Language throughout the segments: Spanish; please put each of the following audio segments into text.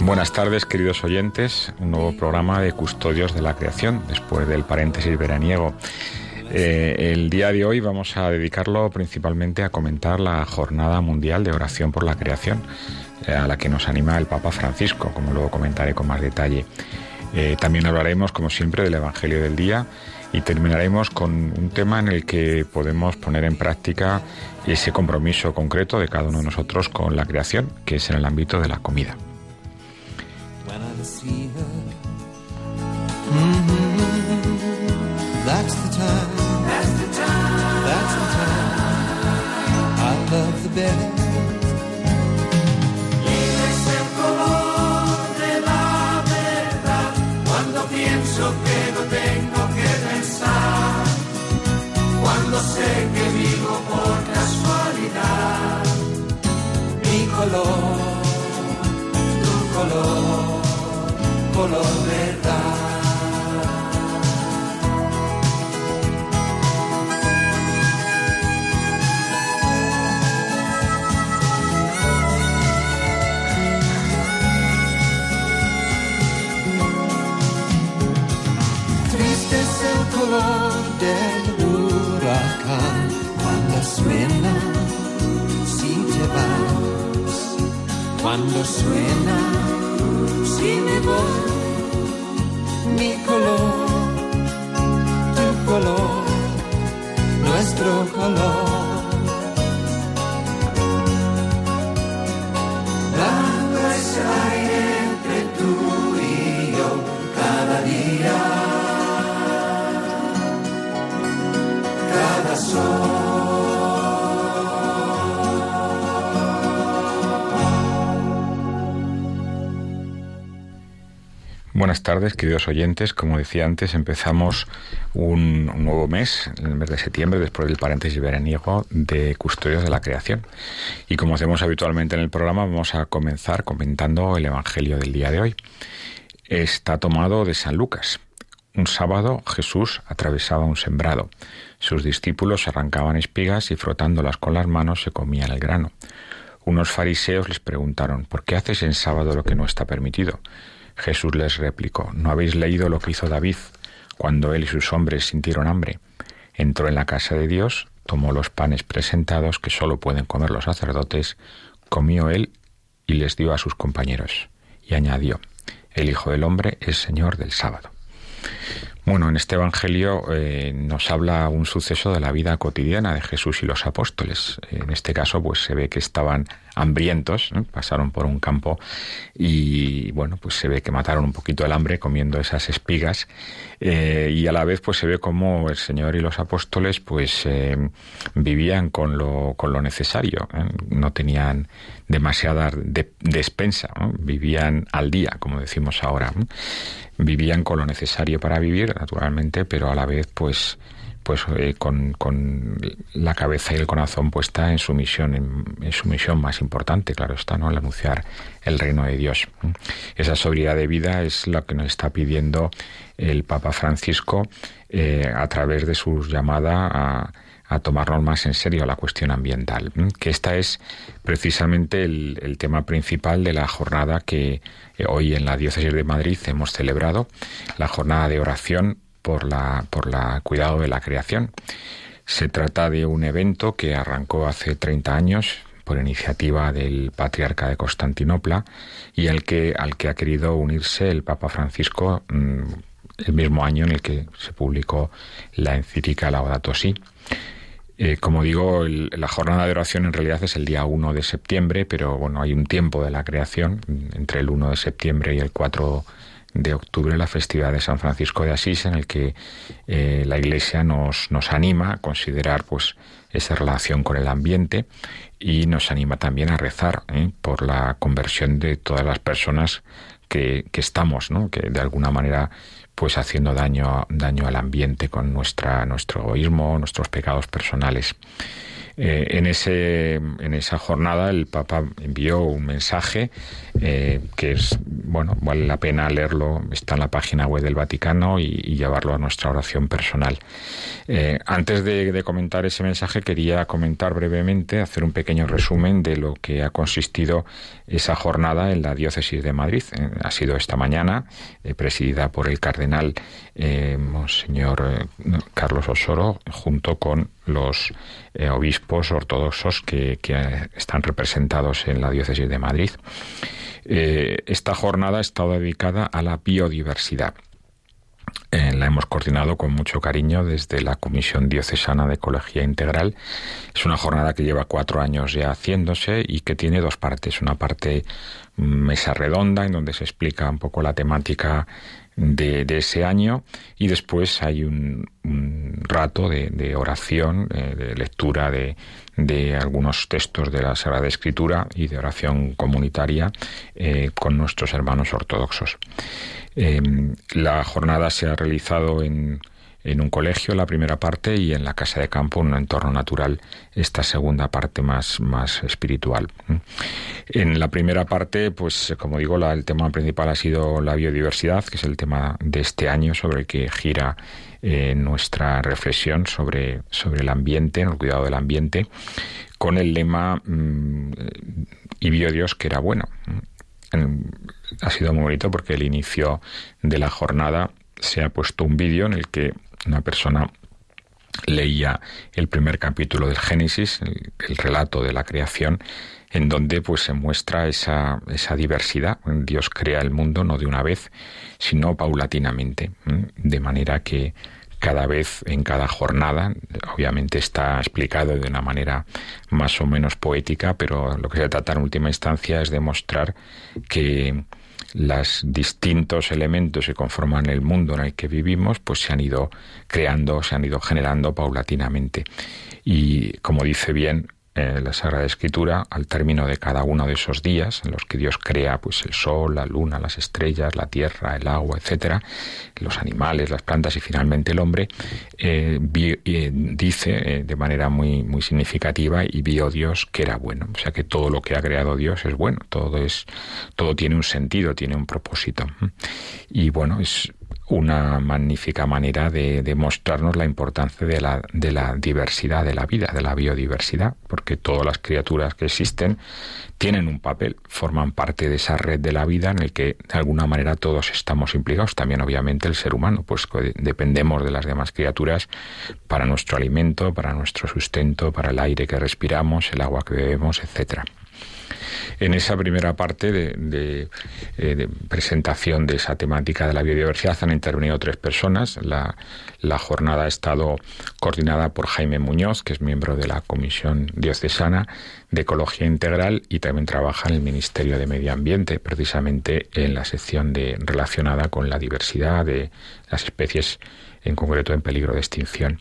Buenas tardes, queridos oyentes. Un nuevo programa de Custodios de la Creación, después del paréntesis veraniego. Eh, el día de hoy vamos a dedicarlo principalmente a comentar la Jornada Mundial de Oración por la Creación, eh, a la que nos anima el Papa Francisco, como luego comentaré con más detalle. Eh, también hablaremos, como siempre, del Evangelio del Día y terminaremos con un tema en el que podemos poner en práctica ese compromiso concreto de cada uno de nosotros con la creación, que es en el ámbito de la comida. Cuando suena, si me voy, mi color, tu color, nuestro color. Buenas tardes, queridos oyentes. Como decía antes, empezamos un, nuevo mes, el mes de septiembre, después del paréntesis veraniego de Custodios de la Creación. Y como hacemos habitualmente en el programa, vamos a comenzar comentando el Evangelio del día de hoy. Está tomado de San Lucas. Un sábado Jesús atravesaba un sembrado. Sus discípulos arrancaban espigas y frotándolas con las manos se comían el grano. Unos fariseos les preguntaron, ¿por qué haces en sábado lo que no está permitido? Jesús les replicó, ¿no habéis leído lo que hizo David cuando él y sus hombres sintieron hambre? Entró en la casa de Dios, tomó los panes presentados que sólo pueden comer los sacerdotes, comió él y les dio a sus compañeros. Y añadió, el Hijo del Hombre es Señor del sábado. Bueno, en este Evangelio eh, nos habla un suceso de la vida cotidiana de Jesús y los apóstoles. En este caso, pues se ve que estaban hambrientos, pasaron por un campo y bueno, pues se ve que mataron un poquito el hambre comiendo esas espigas eh, y a la vez pues se ve como el Señor y los apóstoles pues eh, vivían con lo, con lo necesario, no tenían demasiada de, despensa, vivían al día, como decimos ahora, vivían con lo necesario para vivir, naturalmente, pero a la vez pues pues eh, con, la cabeza y el corazón puesta en su misión, en, su misión más importante, claro está, ¿no? El anunciar el reino de Dios. Esa sobriedad de vida es lo que nos está pidiendo el Papa Francisco eh, a través de su llamada a, a tomarnos más en serio la cuestión ambiental, que esta es precisamente el, tema principal de la jornada que eh, hoy en la Diócesis de Madrid hemos celebrado, la jornada de oración por la, por la cuidado de la creación. Se trata de un evento que arrancó hace 30 años por iniciativa del patriarca de Constantinopla y al que, al que ha querido unirse el Papa Francisco mm, el mismo año en el que se publicó la encíclica Laudato Si. Eh, como digo, la jornada de oración en realidad es el día 1 de septiembre, pero bueno, hay un tiempo de la creación, entre el 1 de septiembre y el 4 de octubre, la festividad de San Francisco de Asís, en el que eh, la Iglesia nos, nos anima a considerar pues esa relación con el ambiente y nos anima también a rezar ¿eh? por la conversión de todas las personas que, que estamos, ¿no? que de alguna manera pues haciendo daño, daño al ambiente con nuestra, nuestro egoísmo, nuestros pecados personales. Eh, en, ese, en esa jornada el Papa envió un mensaje eh, que es, bueno, vale la pena leerlo, está en la página web del Vaticano y, llevarlo a nuestra oración personal. Eh, antes de, comentar ese mensaje quería comentar brevemente, hacer un pequeño resumen de lo que ha consistido esa jornada en la diócesis de Madrid. ha sido esta mañana, presidida por el cardenal Monseñor Carlos Osoro, junto con los eh, obispos ortodoxos que, están representados en la diócesis de Madrid. Eh, esta jornada ha estado dedicada a la biodiversidad. Eh, la hemos coordinado con mucho cariño desde la Comisión Diocesana de Ecología Integral. Es una jornada que lleva cuatro años ya haciéndose y que tiene dos partes. Una parte mm, mesa redonda en donde se explica un poco la temática de, ese año y después hay un, rato de, oración, eh, de lectura de, algunos textos de la Sagrada Escritura y de oración comunitaria eh, con nuestros hermanos ortodoxos. Em, la jornada se ha realizado en, en un colegio la primera parte y en la casa de campo un entorno natural esta segunda parte más, más espiritual. En la primera parte, pues como digo, el tema principal ha sido la biodiversidad, que es el tema de este año sobre el que gira eh, nuestra reflexión sobre, sobre el ambiente, el cuidado del ambiente, con el lema mm, y vio Dios que era bueno. Ha sido muy bonito porque el inicio de la jornada se ha puesto un vídeo en el que una persona leía el primer capítulo del Génesis, el, relato de la creación, en donde pues se muestra esa, esa diversidad. Dios crea el mundo no de una vez, sino paulatinamente, de manera que cada vez en cada jornada, obviamente está explicado de una manera más o menos poética, pero lo que se trata en última instancia es demostrar que los distintos elementos que conforman el mundo en el que vivimos, pues se han ido creando, se han ido generando paulatinamente. Y como dice bien eh, la Sagrada Escritura, al término de cada uno de esos días en los que Dios crea pues el sol, la luna, las estrellas, la tierra, el agua, etcétera, los animales, las plantas y finalmente el hombre, eh, eh, dice de manera muy muy significativa y vio Dios que era bueno, o sea que todo lo que ha creado Dios es bueno, todo es todo tiene un sentido, tiene un propósito. Y bueno es una magnífica manera de, demostrarnos la importancia de la, de la diversidad de la vida, de la biodiversidad, porque todas las criaturas que existen tienen un papel, forman parte de esa red de la vida en el que de alguna manera todos estamos implicados, también obviamente el ser humano, pues dependemos de las demás criaturas para nuestro alimento, para nuestro sustento, para el aire que respiramos, el agua que bebemos, etcétera. En esa primera parte eh, de, presentación de esa temática de la biodiversidad han intervenido tres personas. La, jornada ha estado coordinada por Jaime Muñoz, que es miembro de la Comisión Diocesana de Ecología Integral y también trabaja en el Ministerio de Medio Ambiente, precisamente en la sección de, relacionada con la diversidad de las especies, en concreto en peligro de extinción.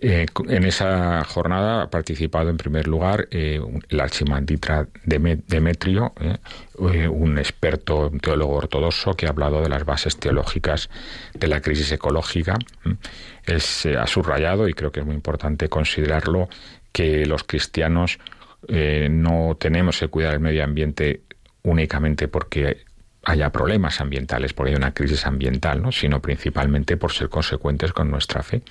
Eh, en esa jornada ha participado en primer lugar eh, el archimandrita Demetrio, eh, un experto teólogo ortodoxo que ha hablado de las bases teológicas de la crisis ecológica. Se ha subrayado, y creo que es muy importante considerarlo, que los cristianos no tenemos que cuidar el medio ambiente únicamente porque haya problemas ambientales, porque hay una crisis ambiental, ¿no? sino principalmente por ser consecuentes con nuestra fe,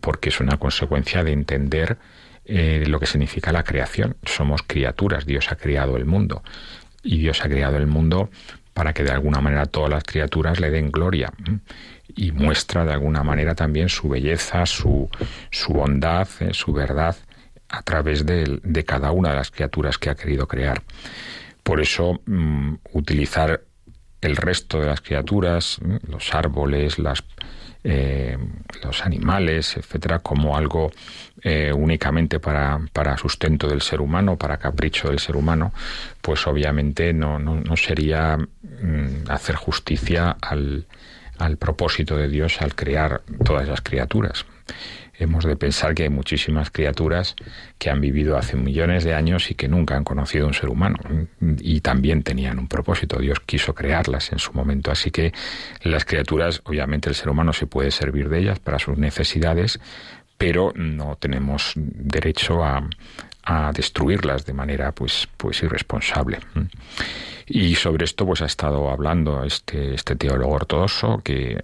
porque es una consecuencia de entender eh, lo que significa la creación. Somos criaturas, Dios ha creado el mundo y Dios ha creado el mundo para que de alguna manera todas las criaturas le den gloria y muestra de alguna manera también su belleza, su, su bondad, eh, su verdad a través de, de cada una de las criaturas que ha querido crear. Por eso, mm, utilizar el resto de las criaturas, los árboles, las, eh, los animales, etcétera, como algo eh, únicamente para, para, sustento del ser humano, para capricho del ser humano, pues obviamente no, no, sería mm, hacer justicia al, al propósito de Dios al crear todas las criaturas hemos de pensar que hay muchísimas criaturas que han vivido hace millones de años y que nunca han conocido un ser humano y también tenían un propósito. Dios quiso crearlas en su momento. Así que las criaturas, obviamente el ser humano se puede servir de ellas para sus necesidades, pero no tenemos derecho a, a destruirlas de manera pues, pues irresponsable. Y sobre esto pues ha estado hablando este, este teólogo ortodoxo que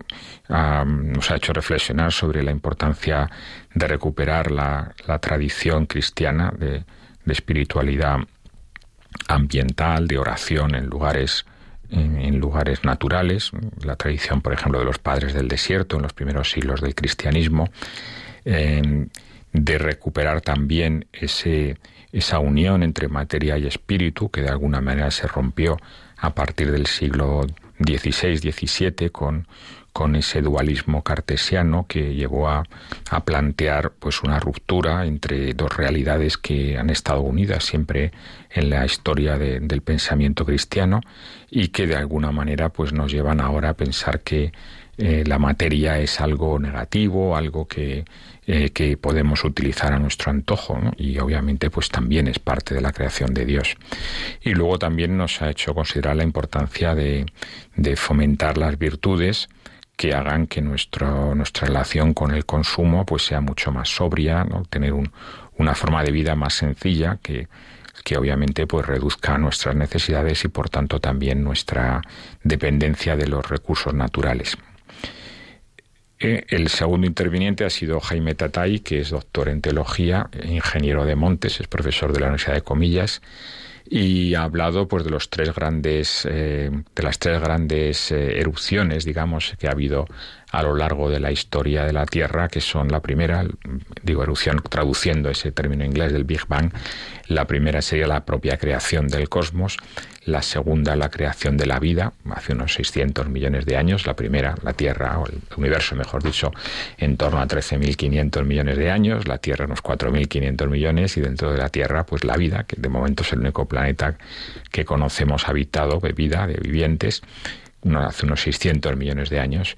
nos ha hecho reflexionar sobre la importancia de recuperar la, la tradición cristiana de, de, espiritualidad ambiental, de oración en lugares en, lugares naturales, la tradición, por ejemplo, de los padres del desierto en los primeros siglos del cristianismo, de recuperar también ese, esa unión entre materia y espíritu que de alguna manera se rompió a partir del siglo XVI, XVII con, con ese dualismo cartesiano que llevó a, a, plantear pues una ruptura entre dos realidades que han estado unidas siempre en la historia del pensamiento cristiano y que de alguna manera pues nos llevan ahora a pensar que eh, la materia es algo negativo, algo que, eh, que podemos utilizar a nuestro antojo, y obviamente pues también es parte de la creación de Dios. Y luego también nos ha hecho considerar la importancia de, de fomentar las virtudes que hagan que nuestro, nuestra relación con el consumo pues sea mucho más sobria, ¿no? tener un, una forma de vida más sencilla que, que obviamente pues reduzca nuestras necesidades y por tanto también nuestra dependencia de los recursos naturales. El segundo interviniente ha sido Jaime Tatay, que es doctor en teología, ingeniero de Montes, es profesor de la Universidad de Comillas y ha hablado pues de los tres grandes eh, de las tres grandes eh, erupciones digamos que ha habido a lo largo de la historia de la Tierra que son la primera digo erupción traduciendo ese término inglés del Big Bang la primera sería la propia creación del cosmos la segunda la creación de la vida, hace unos 600 millones de años, la primera, la Tierra, o el universo mejor dicho, en torno a 13.500 millones de años, la Tierra unos 4.500 millones y dentro de la Tierra pues la vida, que de momento es el único planeta que conocemos habitado de vida, de vivientes, hace unos 600 millones de años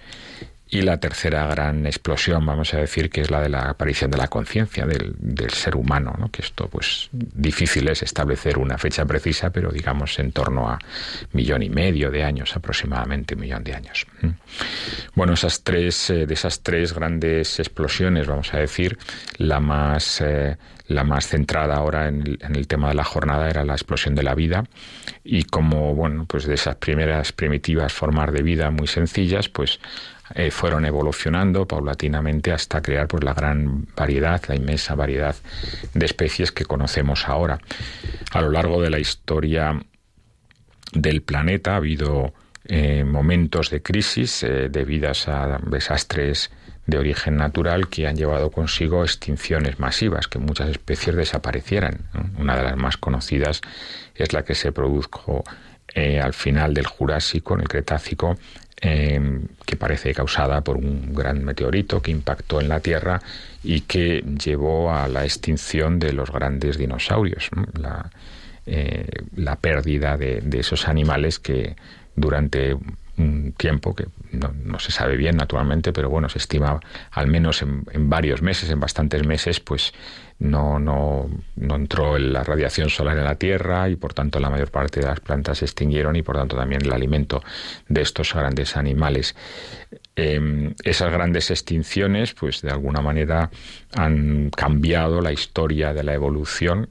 y la tercera gran explosión, vamos a decir, que es la de la aparición de la conciencia del, del, ser humano, ¿no? que esto pues difícil es establecer una fecha precisa, pero digamos en torno a millón y medio de años, aproximadamente un millón de años. ¿Mm? Bueno, esas tres, eh, de esas tres grandes explosiones, vamos a decir, la más eh, la más centrada ahora en el, en el, tema de la jornada era la explosión de la vida y como bueno pues de esas primeras primitivas formas de vida muy sencillas pues eh, fueron evolucionando paulatinamente hasta crear pues la gran variedad, la inmensa variedad de especies que conocemos ahora. A lo largo de la historia del planeta ha habido eh, momentos de crisis eh, debidas a desastres de origen natural que han llevado consigo extinciones masivas, que muchas especies desaparecieran. Una de las más conocidas es la que se produjo al final del Jurásico, en el Cretácico, eh, que parece causada por un gran meteorito que impactó en la Tierra y que llevó a la extinción de los grandes dinosaurios, la, eh, la, pérdida de, esos animales que durante un tiempo que no, se sabe bien naturalmente, pero bueno, se estima al menos en, varios meses, en bastantes meses, pues no, no, no entró la radiación solar en la Tierra y por tanto la mayor parte de las plantas se extinguieron y por tanto también el alimento de estos grandes animales. Em, esas grandes extinciones, pues de alguna manera han cambiado la historia de la evolución.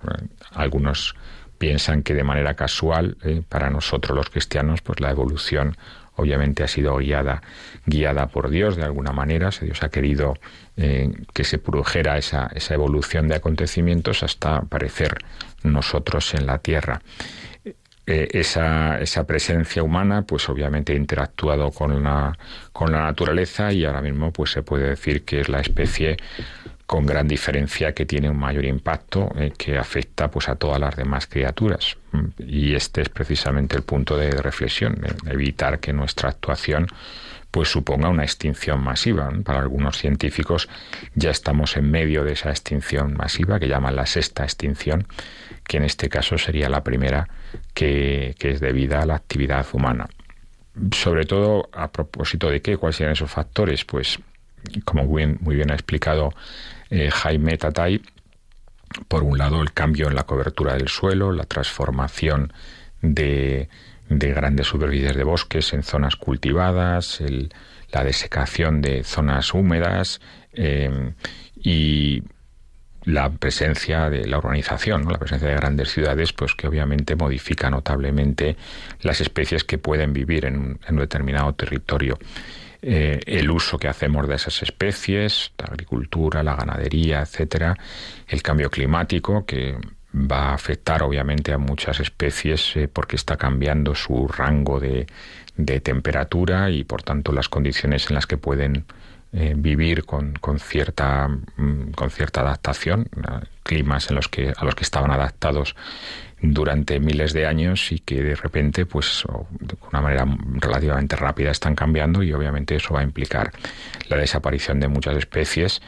Algunos piensan que de manera casual, eh, para nosotros los cristianos, pues la evolución obviamente ha sido guiada, guiada por Dios de alguna manera. Dios ha querido eh, que se produjera esa, esa evolución de acontecimientos hasta aparecer nosotros en la tierra. Eh, esa, esa, presencia humana, pues obviamente ha interactuado con la, con la naturaleza y ahora mismo pues se puede decir que es la especie con gran diferencia que tiene un mayor impacto eh, que afecta pues a todas las demás criaturas y este es precisamente el punto de reflexión evitar que nuestra actuación pues suponga una extinción masiva. Para algunos científicos ya estamos en medio de esa extinción masiva que llaman la sexta extinción, que en este caso sería la primera que, que es debida a la actividad humana. Sobre todo a propósito de qué, cuáles serían esos factores, pues como muy bien ha explicado eh, Jaime Tatay, por un lado el cambio en la cobertura del suelo, la transformación de, grandes superficies de bosques en zonas cultivadas, la desecación de zonas húmedas eh, y la presencia de la urbanización, la presencia de grandes ciudades, pues que obviamente modifica notablemente las especies que pueden vivir en un determinado territorio. Eh, el uso que hacemos de esas especies, la agricultura, la ganadería, etcétera, el cambio climático que va a afectar obviamente a muchas especies eh, porque está cambiando su rango de, temperatura y por tanto las condiciones en las que pueden eh, vivir con, con, cierta mm, con cierta adaptación climas en los que a los que estaban adaptados durante miles de años y que de repente, pues de una manera relativamente rápida están cambiando y obviamente eso va a implicar la desaparición de muchas especies,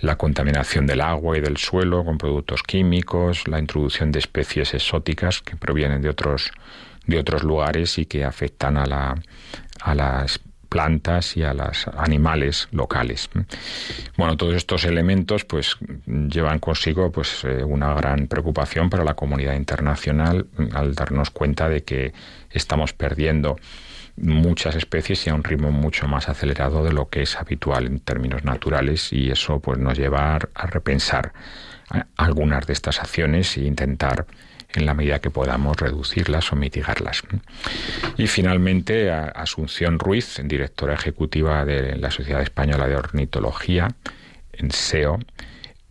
la contaminación del agua y del suelo con productos químicos, la introducción de especies exóticas que provienen de otros de otros lugares y que afectan a la a las plantas y a los animales locales. Bueno, todos estos elementos pues llevan consigo pues eh, una gran preocupación para la comunidad internacional al darnos cuenta de que estamos perdiendo muchas especies y a un ritmo mucho más acelerado de lo que es habitual en términos naturales y eso pues nos lleva a repensar eh, algunas de estas acciones e intentar en la medida que podamos reducirlas o mitigarlas. Y finalmente, Asunción Ruiz, directora ejecutiva de la Sociedad Española de Ornitología, en SEO,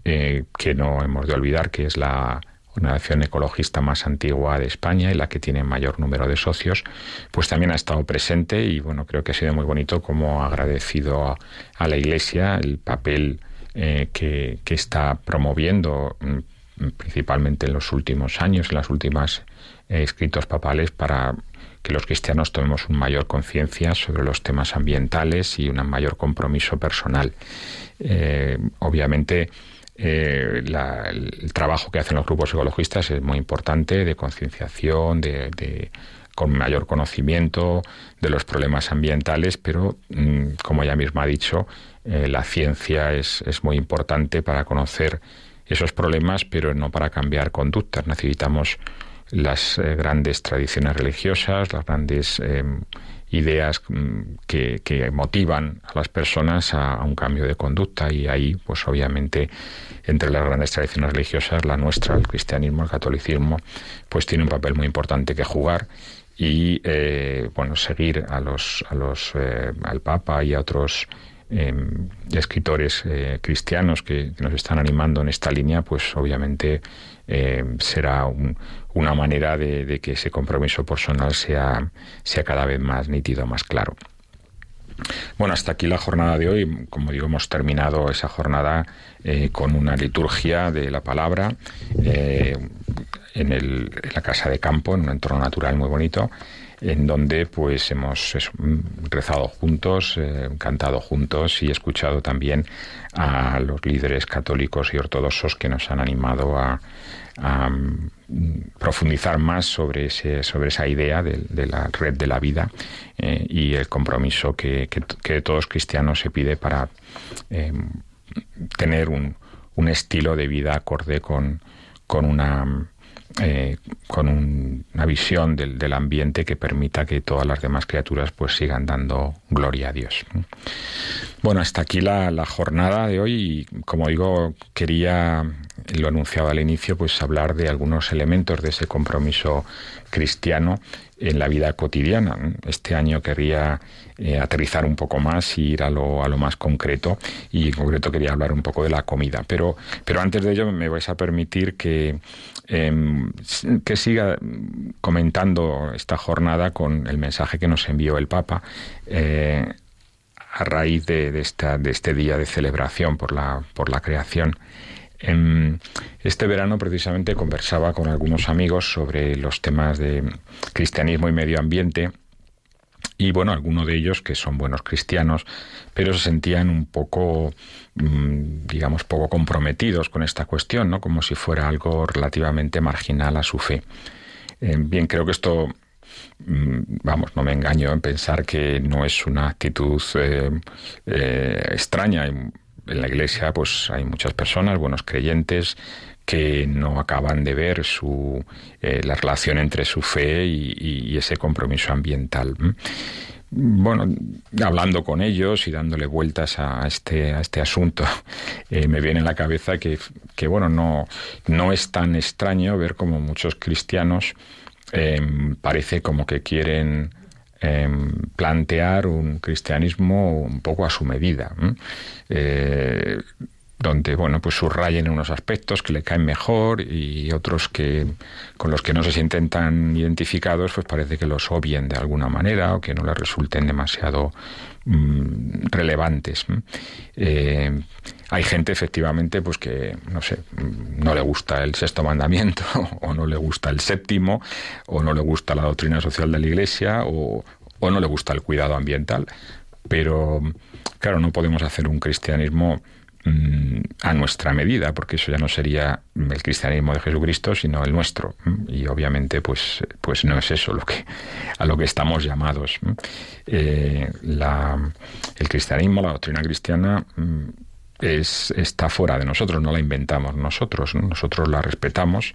eh, que no hemos de olvidar que es la organización ecologista más antigua de España y la que tiene mayor número de socios, pues también ha estado presente y bueno, creo que ha sido muy bonito como ha agradecido a, la Iglesia el papel eh, que, está promoviendo mm, principalmente en los últimos años, en las últimas eh, escritos papales, para que los cristianos tomemos una mayor conciencia sobre los temas ambientales y un mayor compromiso personal. Eh, obviamente, eh, el trabajo que hacen los grupos ecologistas es muy importante, de concienciación, de, con mayor conocimiento de los problemas ambientales, pero, mm, como ella misma ha dicho, la ciencia es, es muy importante para conocer esos problemas, pero no para cambiar conductas. Necesitamos las eh, grandes tradiciones religiosas, las grandes eh, ideas mm, que, motivan a las personas a, un cambio de conducta y ahí, pues obviamente, entre las grandes tradiciones religiosas, la nuestra, el cristianismo, el catolicismo, pues tiene un papel muy importante que jugar y, eh, bueno, seguir a los, a los, al Papa y a otros Em, escritores eh, cristianos que, nos están animando en esta línea, pues obviamente em, será una manera de, que ese compromiso personal sea, sea cada vez más nítido, más claro. Bueno, hasta aquí la jornada de hoy. Como digo, hemos terminado esa jornada eh, con una liturgia de la palabra eh, en, el, en, la casa de campo, en un entorno natural muy bonito. En donde pues hemos rezado juntos, eh, cantado juntos y escuchado también a los líderes católicos y ortodoxos que nos han animado a, mm, profundizar más sobre, ese, sobre esa idea de, la red de la vida eh, y el compromiso que, que, todos cristianos se pide para eh, tener un, un, estilo de vida acorde con, con una eh, con una visión del, del, ambiente que permita que todas las demás criaturas pues sigan dando gloria a Dios. Bueno, hasta aquí la, la jornada de hoy y como digo, quería, lo anunciaba al inicio, pues hablar de algunos elementos de ese compromiso cristiano en la vida cotidiana. Este año quería eh, aterrizar un poco más y ir a lo, a lo más concreto y en concreto quería hablar un poco de la comida. Pero, pero antes de ello me vais a permitir que Em, que siga comentando esta jornada con el mensaje que nos envió el Papa eh, a raíz de, esta, de este día de celebración por la, por la creación. Em, este verano precisamente conversaba con algunos amigos sobre los temas de cristianismo y medio ambiente y bueno, algunos de ellos que son buenos cristianos, pero se sentían un poco, mm, digamos, poco comprometidos con esta cuestión, ¿no? Como si fuera algo relativamente marginal a su fe. Eh, bien, creo que esto, mm, vamos, no me engaño en pensar que no es una actitud eh, eh, extraña. En la Iglesia, pues hay muchas personas, buenos creyentes, que no acaban de ver su, eh, la relación entre su fe y, ese compromiso ambiental. Bueno, hablando con ellos y dándole vueltas a este, a este asunto, eh, me viene en la cabeza que, que, bueno, no, no es tan extraño ver como muchos cristianos em, parece como que quieren em, plantear un cristianismo un poco a su medida. Eh, donde bueno pues subrayen unos aspectos que le caen mejor y otros que con los que no se sienten tan identificados pues parece que los obvien de alguna manera o que no les resulten demasiado mm, relevantes eh, hay gente efectivamente pues que no sé no le gusta el sexto mandamiento o no le gusta el séptimo o no le gusta la doctrina social de la iglesia o, o no le gusta el cuidado ambiental. Pero claro no podemos hacer un cristianismo Mm, a nuestra medida, porque eso ya no sería el cristianismo de Jesucristo, sino el nuestro. Y obviamente, pues, pues no es eso lo que, a lo que estamos llamados. Eh, el cristianismo, la doctrina cristiana, mm, es, está fuera de nosotros, no la inventamos nosotros, nosotros la respetamos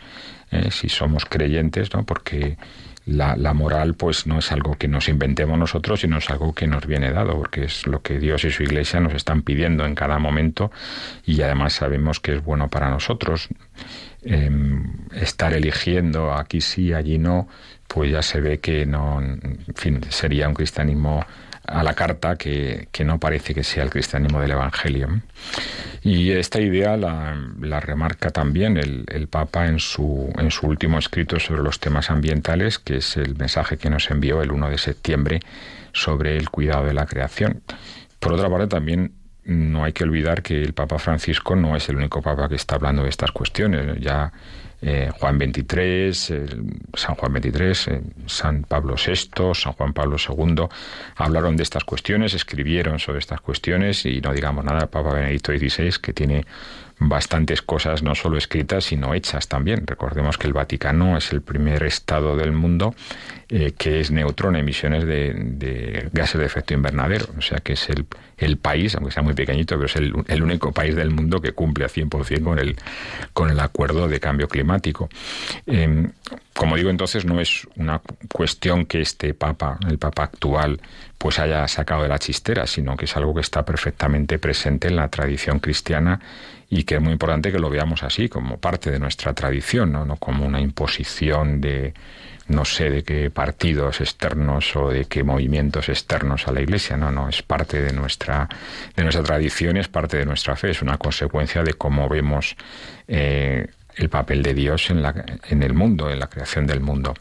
eh, si somos creyentes, ¿no? porque la, la, moral pues no es algo que nos inventemos nosotros, sino es algo que nos viene dado, porque es lo que Dios y su Iglesia nos están pidiendo en cada momento y además sabemos que es bueno para nosotros. Em, estar eligiendo aquí sí, allí no, pues ya se ve que no, fin, sería un cristianismo a la carta que, que, no parece que sea el cristianismo del Evangelio. Y esta idea la, la remarca también el, el, Papa en su, en su último escrito sobre los temas ambientales, que es el mensaje que nos envió el 1 de septiembre sobre el cuidado de la creación. Por otra parte, también no hay que olvidar que el Papa Francisco no es el único Papa que está hablando de estas cuestiones. Ya eh, Juan XXIII, San Juan XXIII, San Pablo VI, San Juan Pablo II, hablaron de estas cuestiones, escribieron sobre estas cuestiones y no digamos nada, Papa Benedicto XVI, que tiene bastantes cosas no solo escritas, sino hechas también. Recordemos que el Vaticano es el primer Estado del mundo eh, que es neutro en emisiones de, gases de efecto invernadero. O sea que es el, el país, aunque sea muy pequeñito, pero es el, el, único país del mundo que cumple a 100% con el, con el acuerdo de cambio climático. Em, como digo, entonces no es una cuestión que este Papa, el Papa actual, pues haya sacado de la chistera, sino que es algo que está perfectamente presente en la tradición cristiana y que es muy importante que lo veamos así, como parte de nuestra tradición, no, no como una imposición de no sé de qué partidos externos o de qué movimientos externos a la Iglesia, no, no, es parte de nuestra, de nuestra tradición, es parte de nuestra fe, es una consecuencia de cómo vemos eh, el papel de Dios en, la, en el mundo, en la creación del mundo.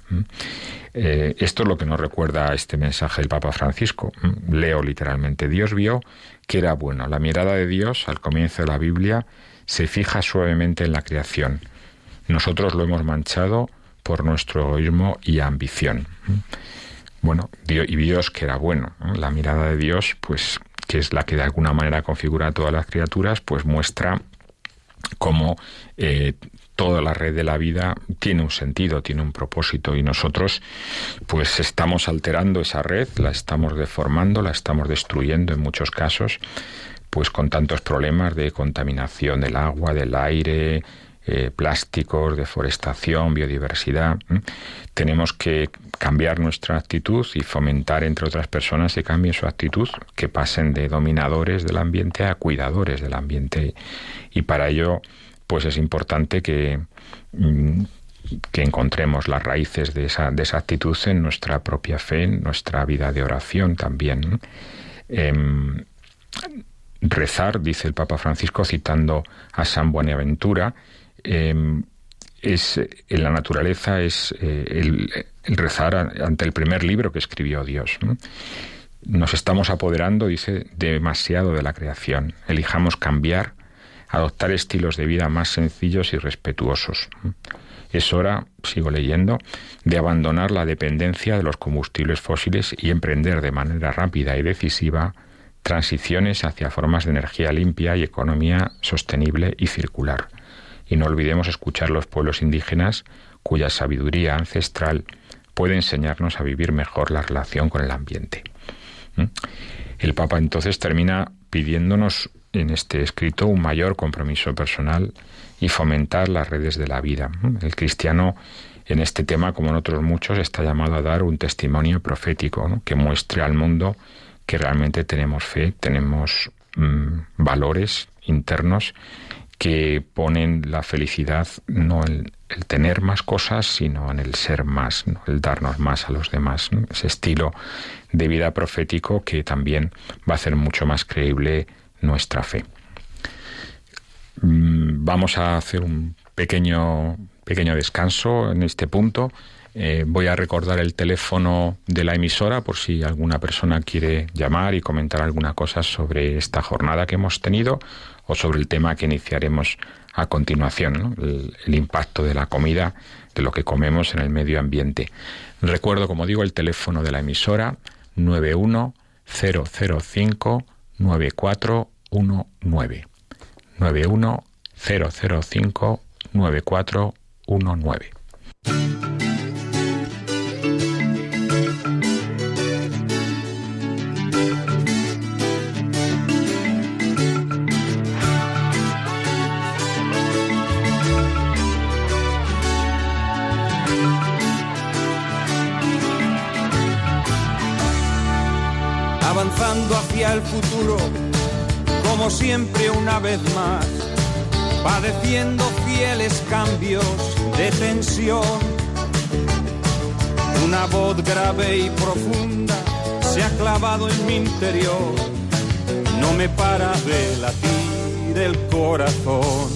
Eh, esto es lo que nos recuerda este mensaje del Papa Francisco. Leo literalmente, Dios vio que era bueno. La mirada de Dios al comienzo de la Biblia se fija suavemente en la creación. Nosotros lo hemos manchado por nuestro egoísmo y ambición. bueno, y Dios que era bueno. La mirada de Dios, pues, que es la que de alguna manera configura a todas las criaturas, pues muestra cómo eh, toda la red de la vida tiene un sentido, tiene un propósito y nosotros pues estamos alterando esa red, la estamos deformando, la estamos destruyendo en muchos casos, pues con tantos problemas de contaminación del agua, del aire, eh, plásticos, deforestación, biodiversidad. Tenemos que cambiar nuestra actitud y fomentar entre otras personas que cambien su actitud, que pasen de dominadores del ambiente a cuidadores del ambiente. Y para ello, pues es importante que, mm, que encontremos las raíces de esa, de esa actitud en nuestra propia fe, en nuestra vida de oración también. Em, rezar, dice el Papa Francisco citando a San Buenaventura, Em, es en la naturaleza es eh, el, rezar ante el primer libro que escribió Dios. Nos estamos apoderando, dice, demasiado de la creación. Elijamos cambiar, adoptar estilos de vida más sencillos y respetuosos. Es hora, sigo leyendo, de abandonar la dependencia de los combustibles fósiles y emprender de manera rápida y decisiva transiciones hacia formas de energía limpia y economía sostenible y circular y no olvidemos escuchar los pueblos indígenas cuya sabiduría ancestral puede enseñarnos a vivir mejor la relación con el ambiente. ¿Mm? El Papa entonces termina pidiéndonos en este escrito un mayor compromiso personal y fomentar las redes de la vida. El cristiano en este tema, como en otros muchos, está llamado a dar un testimonio profético que muestre al mundo que realmente tenemos fe, tenemos mm, valores internos que ponen la felicidad no en el tener más cosas, sino en el ser más, el darnos más a los demás. Ese estilo de vida profético que también va a hacer mucho más creíble nuestra fe. Mm, vamos a hacer un pequeño, pequeño descanso en este punto. Eh, voy a recordar el teléfono de la emisora por si alguna persona quiere llamar y comentar alguna cosa sobre esta jornada que hemos tenido o sobre el tema que iniciaremos a continuación, el, impacto de la comida, de lo que comemos en el medio ambiente. Recuerdo, como digo, el teléfono de la emisora 91005 9419. 91005 9419. avanzando hacia el futuro, como siempre una vez más, padeciendo fieles cambios de tensión. Una voz grave y profunda se ha clavado en mi interior, no me para de latir el corazón.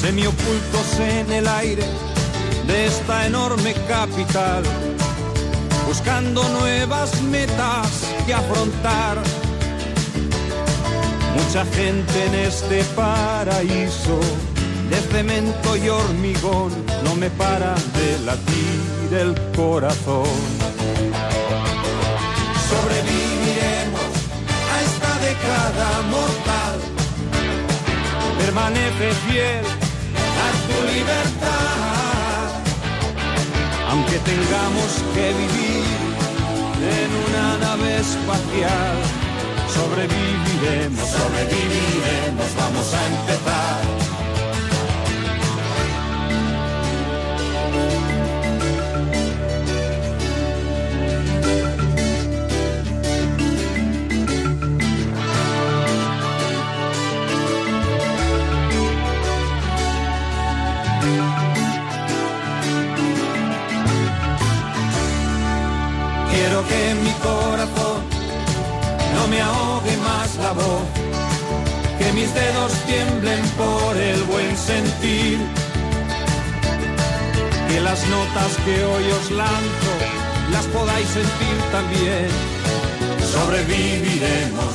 Semiocultos en el aire de esta enorme capital buscando nuevas metas que afrontar. Mucha gente en este paraíso de cemento y hormigón no me para de latir el corazón. Sobreviviremos a esta década mortal. Permanece fiel a tu libertad aunque tengamos que vivir en una nave espacial, sobreviviremos, sobreviviremos, vamos a empezar. La voz, que mis dedos tiemblen por el buen sentir, que las notas que hoy os lanzo las podáis sentir también. Sobreviviremos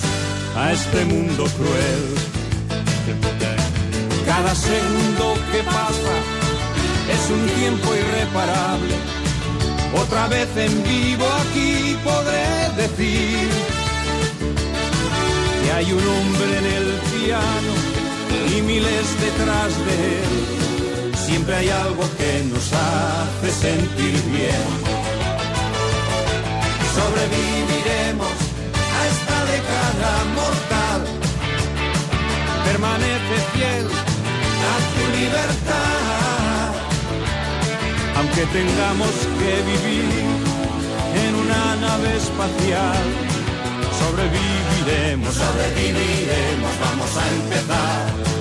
a este mundo cruel. Cada segundo que pasa es un tiempo irreparable Otra vez en vivo aquí podré decir hay un hombre en el piano y miles detrás de él. Siempre hay algo que nos hace sentir bien. Sobreviviremos a esta década mortal. Permanece fiel a tu libertad aunque tengamos que vivir en una nave espacial. Sobreviviremos, sobreviviremos, vamos a empezar.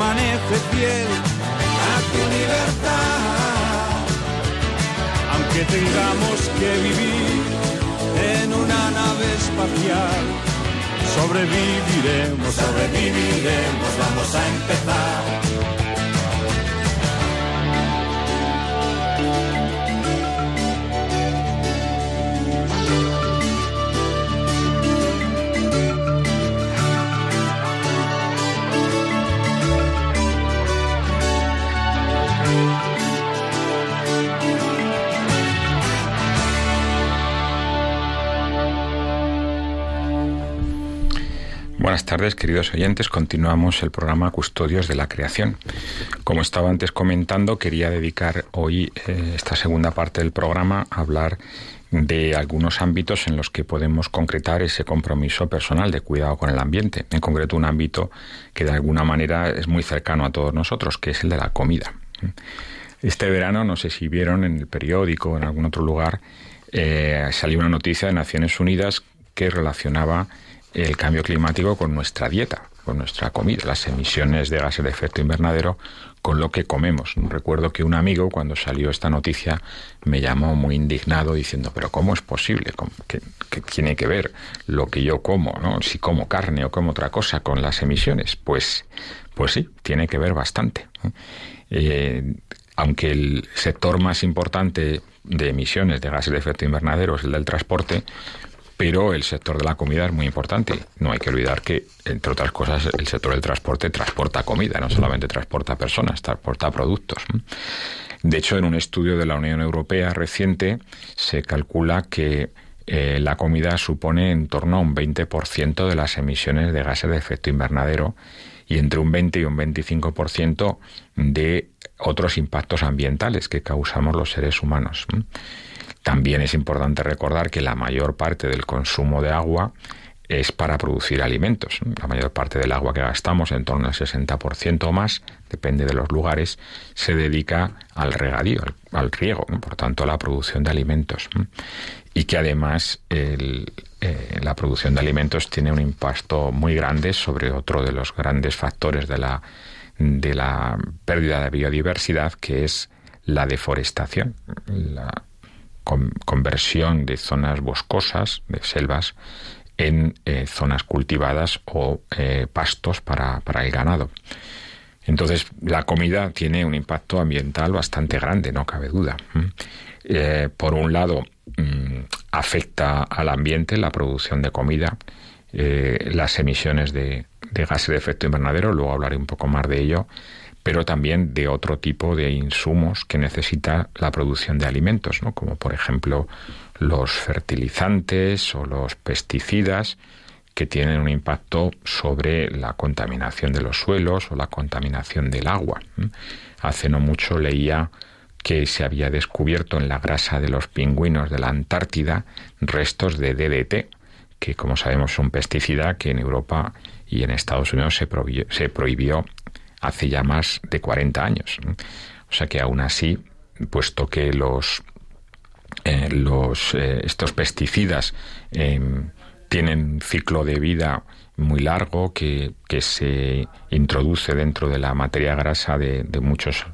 Permanece fiel a tu libertad. Aunque tengamos que vivir en una nave espacial, sobreviviremos, sobreviviremos, vamos a empezar. Buenas tardes, queridos oyentes. Continuamos el programa Custodios de la Creación. Como estaba antes comentando, quería dedicar hoy eh, esta segunda parte del programa a hablar de algunos ámbitos en los que podemos concretar ese compromiso personal de cuidado con el ambiente. En concreto, un ámbito que de alguna manera es muy cercano a todos nosotros, que es el de la comida. Este verano, no sé si vieron en el periódico o en algún otro lugar, eh, salió una noticia de Naciones Unidas que relacionaba el cambio climático con nuestra dieta, con nuestra comida, las emisiones de gases de efecto invernadero con lo que comemos. Recuerdo que un amigo cuando salió esta noticia me llamó muy indignado diciendo, pero ¿cómo es posible? ¿Qué, tiene que ver lo que yo como, ¿no? si como carne o como otra cosa con las emisiones? Pues, pues sí, tiene que ver bastante. Eh, aunque el sector más importante de emisiones de gases de efecto invernadero es el del transporte, pero el sector de la comida es muy importante. No hay que olvidar que, entre otras cosas, el sector del transporte transporta comida, no solamente transporta personas, transporta productos. De hecho, en un estudio de la Unión Europea reciente se calcula que eh, la comida supone en torno a un 20% de las emisiones de gases de efecto invernadero y entre un 20 y un 25% de otros impactos ambientales que causamos los seres humanos. También es importante recordar que la mayor parte del consumo de agua es para producir alimentos. La mayor parte del agua que gastamos, en torno al 60% o más, depende de los lugares, se dedica al regadío, al, riego, por tanto a la producción de alimentos. Y que además eh, la producción de alimentos tiene un impacto muy grande sobre otro de los grandes factores de la, de la pérdida de biodiversidad, que es la deforestación. Conversión de zonas boscosas, de selvas, en eh, zonas cultivadas o eh, pastos para, el ganado. Entonces, la comida tiene un impacto ambiental bastante grande, no cabe duda. Eh, por un lado, mm, afecta al ambiente la producción de comida, las emisiones de, de gases de efecto invernadero, luego hablaré un poco más de ello, pero también de otro tipo de insumos que necesita la producción de alimentos, ¿no? como por ejemplo los fertilizantes o los pesticidas que tienen un impacto sobre la contaminación de los suelos o la contaminación del agua. Hace no mucho leía que se había descubierto en la grasa de los pingüinos de la Antártida restos de DDT, que como sabemos es un pesticida que en Europa y en Estados Unidos se se prohibió hace ya más de 40 años. O sea que aún así, puesto que los, eh, eh, estos pesticidas em, tienen un ciclo de vida muy largo que, que, se introduce dentro de la materia grasa de, de muchos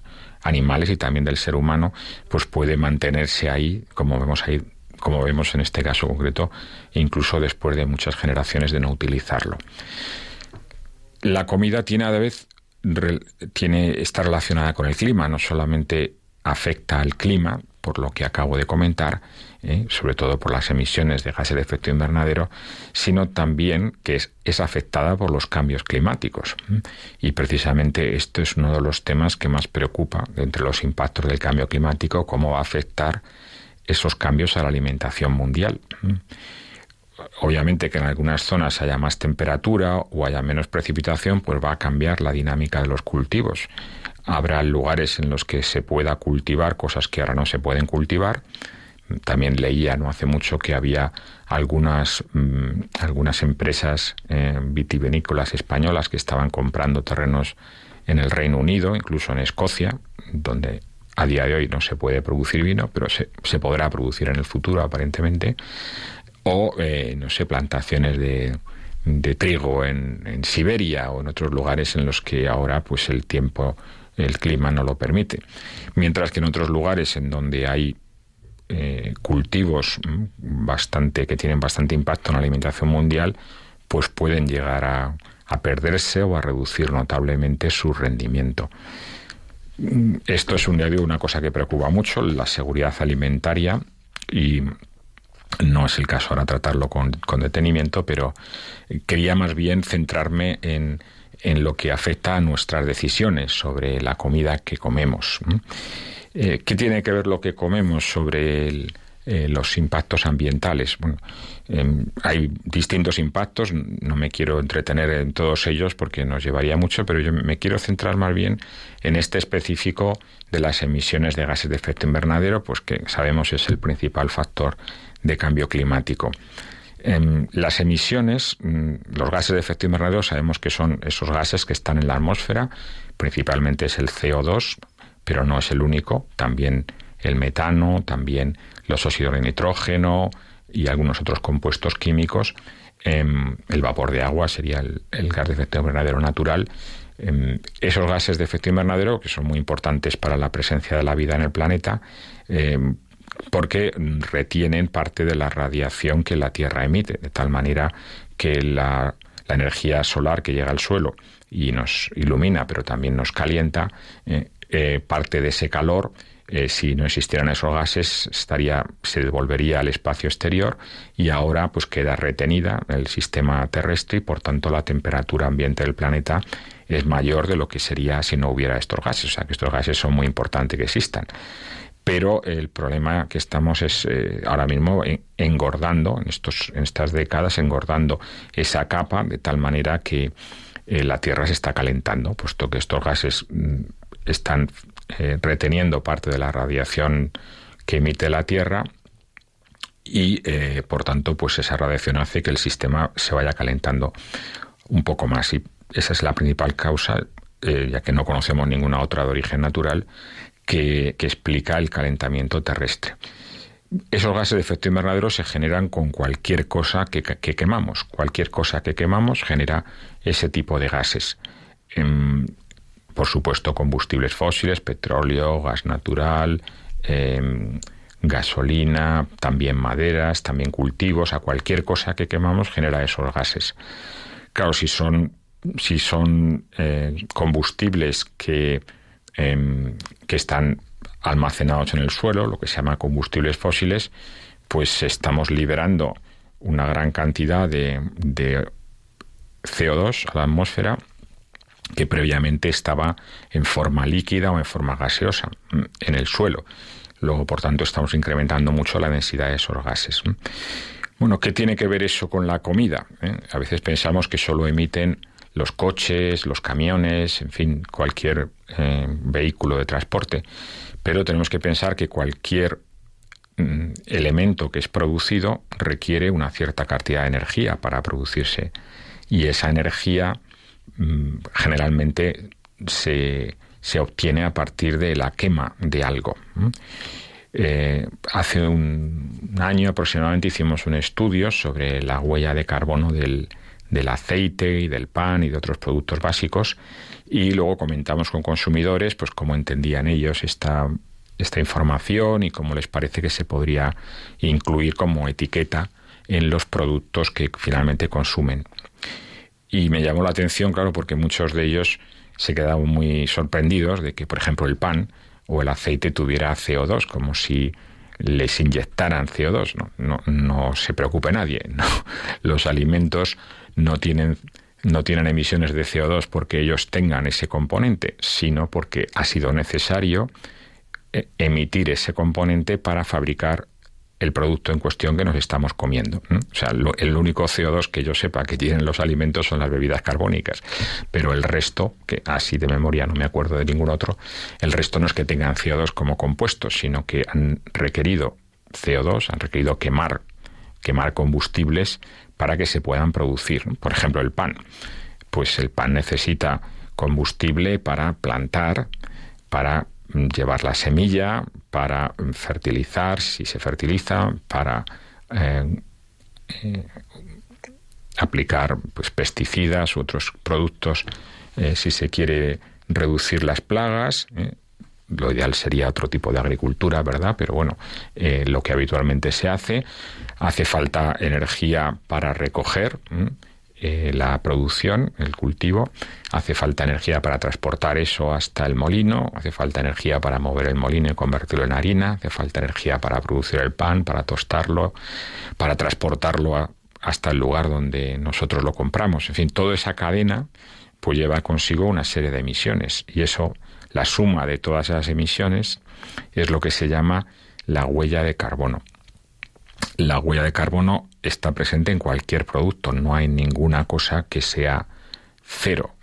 animales y también del ser humano, pues puede mantenerse ahí, como vemos ahí, como vemos en este caso concreto, incluso después de muchas generaciones de no utilizarlo. La comida tiene a la vez tiene, está relacionada con el clima, no solamente afecta al clima, por lo que acabo de comentar, ¿eh? sobre todo por las emisiones de gases de efecto invernadero, sino también que es, es afectada por los cambios climáticos. Y precisamente esto es uno de los temas que más preocupa entre los impactos del cambio climático, cómo va a afectar esos cambios a la alimentación mundial. Obviamente que en algunas zonas haya más temperatura o haya menos precipitación, pues va a cambiar la dinámica de los cultivos. Habrá lugares en los que se pueda cultivar cosas que ahora no se pueden cultivar. También leía no hace mucho que había algunas, mm, algunas empresas eh, vitivinícolas españolas que estaban comprando terrenos en el Reino Unido, incluso en Escocia, donde a día de hoy no se puede producir vino, pero se, se podrá producir en el futuro aparentemente. O, eh, no sé, plantaciones de, de trigo en, en, Siberia o en otros lugares en los que ahora pues el tiempo el clima no lo permite. Mientras que en otros lugares en donde hay eh, cultivos mm, bastante que tienen bastante impacto en la alimentación mundial, pues pueden llegar a, a perderse o a reducir notablemente su rendimiento. Mm, esto es un, una cosa que preocupa mucho, la seguridad alimentaria, y no es el caso ahora tratarlo con, con detenimiento, pero quería más bien centrarme en, en lo que afecta a nuestras decisiones sobre la comida que comemos. Eh, ¿Qué tiene que ver lo que comemos sobre eh, los impactos ambientales? Bueno, em, hay distintos impactos, no me quiero entretener en todos ellos porque nos llevaría mucho, pero yo me quiero centrar más bien en este específico de las emisiones de gases de efecto invernadero, pues que sabemos es el principal factor de cambio climático. Em, las emisiones, mm, los gases de efecto invernadero, sabemos que son esos gases que están en la atmósfera, principalmente es el CO2, pero no es el único, también el metano, también los óxidos de nitrógeno y algunos otros compuestos químicos. Em, el vapor de agua sería el, gas de efecto invernadero natural. Em, esos gases de efecto invernadero, que son muy importantes para la presencia de la vida en el planeta, porque retienen parte de la radiación que la Tierra emite, de tal manera que la, energía solar que llega al suelo y nos ilumina, pero también nos calienta, eh, eh, parte de ese calor eh, si no existieran esos gases estaría se devolvería al espacio exterior y ahora pues queda retenida en el sistema terrestre y por tanto la temperatura ambiente del planeta es mayor de lo que sería si no hubiera estos gases, o sea que estos gases son muy importantes que existan pero el problema que estamos es eh, ahora mismo engordando, en, estos, en estas décadas, engordando esa capa de tal manera que eh, la Tierra se está calentando, puesto que estos gases mm, están eh, reteniendo parte de la radiación que emite la Tierra y por tanto pues esa radiación hace que el sistema se vaya calentando un poco más. Y esa es la principal causa ya que no conocemos ninguna otra de origen natural que, explica el calentamiento terrestre. Esos gases de efecto invernadero se generan con cualquier cosa que, quemamos. Cualquier cosa que quemamos genera ese tipo de gases. Em, por supuesto, combustibles fósiles, petróleo, gas natural, em, gasolina, también maderas, también cultivos, a cualquier cosa que quemamos genera esos gases. Claro, si son, si son eh, combustibles que Em, que están almacenados en el suelo, lo que se llama combustibles fósiles, pues estamos liberando una gran cantidad de, de CO2 a la atmósfera que previamente estaba en forma líquida o en forma gaseosa mm, en el suelo. Luego, por tanto, estamos incrementando mucho la densidad de esos gases. Bueno, ¿qué tiene que ver eso con la comida? Eh? A veces pensamos que solo emiten los coches, los camiones, en fin, cualquier eh, vehículo de transporte. Pero tenemos que pensar que cualquier mm, elemento que es producido requiere una cierta cantidad de energía para producirse. Y esa energía mm, generalmente se, se, obtiene a partir de la quema de algo. Eh, hace un año aproximadamente hicimos un estudio sobre la huella de carbono del, del aceite y del pan y de otros productos básicos y luego comentamos con consumidores pues cómo entendían ellos esta esta información y cómo les parece que se podría incluir como etiqueta en los productos que finalmente consumen. Y me llamó la atención, claro, porque muchos de ellos se quedaban muy sorprendidos de que, por ejemplo, el pan o el aceite tuviera CO2, como si les inyectaran CO2. No, no, no se preocupe nadie. Los alimentos no tienen no tienen emisiones de CO2 porque ellos tengan ese componente, sino porque ha sido necesario eh, emitir ese componente para fabricar el producto en cuestión que nos estamos comiendo. O sea, el único CO2 que yo sepa que tienen los alimentos son las bebidas carbónicas, pero el resto, que así de memoria no me acuerdo de ningún otro, el resto no es que tengan CO2 como compuestos, sino que han requerido CO2, han requerido quemar, quemar combustibles para que se puedan producir. Por ejemplo, el pan. Pues el pan necesita combustible para plantar, para llevar la semilla, para fertilizar, si se fertiliza, para eh, eh, aplicar pues, pesticidas u otros productos eh, si se quiere reducir las plagas. Lo ideal sería otro tipo de agricultura, ¿verdad? Pero bueno, lo que habitualmente se hace. Hace falta energía para recoger. Eh, la producción, el cultivo, hace falta energía para transportar eso hasta el molino, hace falta energía para mover el molino y convertirlo en harina, hace falta energía para producir el pan, para tostarlo, para transportarlo hasta el lugar donde nosotros lo compramos. En fin, toda esa cadena pues lleva consigo una serie de emisiones y eso, la suma de todas esas emisiones es lo que se llama la huella de carbono. La huella de carbono está presente en cualquier producto, no hay ninguna cosa que sea cero,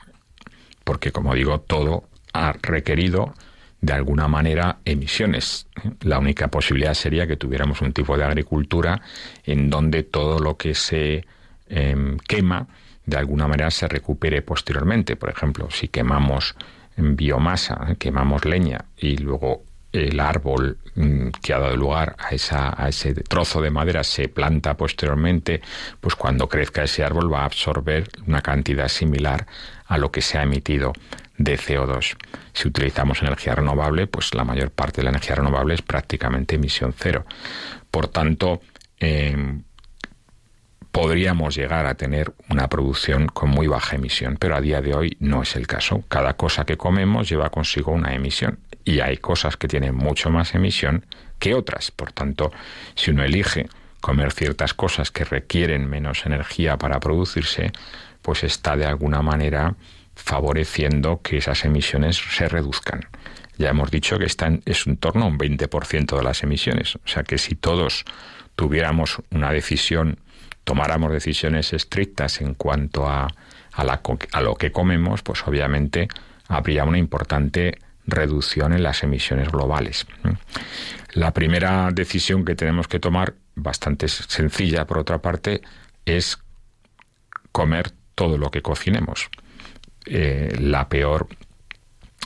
porque como digo, todo ha requerido de alguna manera emisiones. La única posibilidad sería que tuviéramos un tipo de agricultura en donde todo lo que se em, quema de alguna manera se recupere posteriormente. Por ejemplo, si quemamos biomasa, quemamos leña y luego el árbol mm, que ha dado lugar a, esa, a ese trozo de madera se planta posteriormente, pues cuando crezca ese árbol va a absorber una cantidad similar a lo que se ha emitido de CO2. Si utilizamos energía renovable, pues la mayor parte de la energía renovable es prácticamente emisión cero. Por tanto, em, podríamos llegar a tener una producción con muy baja emisión, pero a día de hoy no es el caso. Cada cosa que comemos lleva consigo una emisión y hay cosas que tienen mucho más emisión que otras. Por tanto, si uno elige comer ciertas cosas que requieren menos energía para producirse, pues está de alguna manera favoreciendo que esas emisiones se reduzcan. Ya hemos dicho que están, es en torno a un 20% de las emisiones. O sea que si todos tuviéramos una decisión, tomáramos decisiones estrictas en cuanto a, a, la, a lo que comemos, pues obviamente habría una importante reducción en las emisiones globales. La primera decisión que tenemos que tomar, bastante sencilla por otra parte, es comer todo lo que cocinemos. Eh, la peor,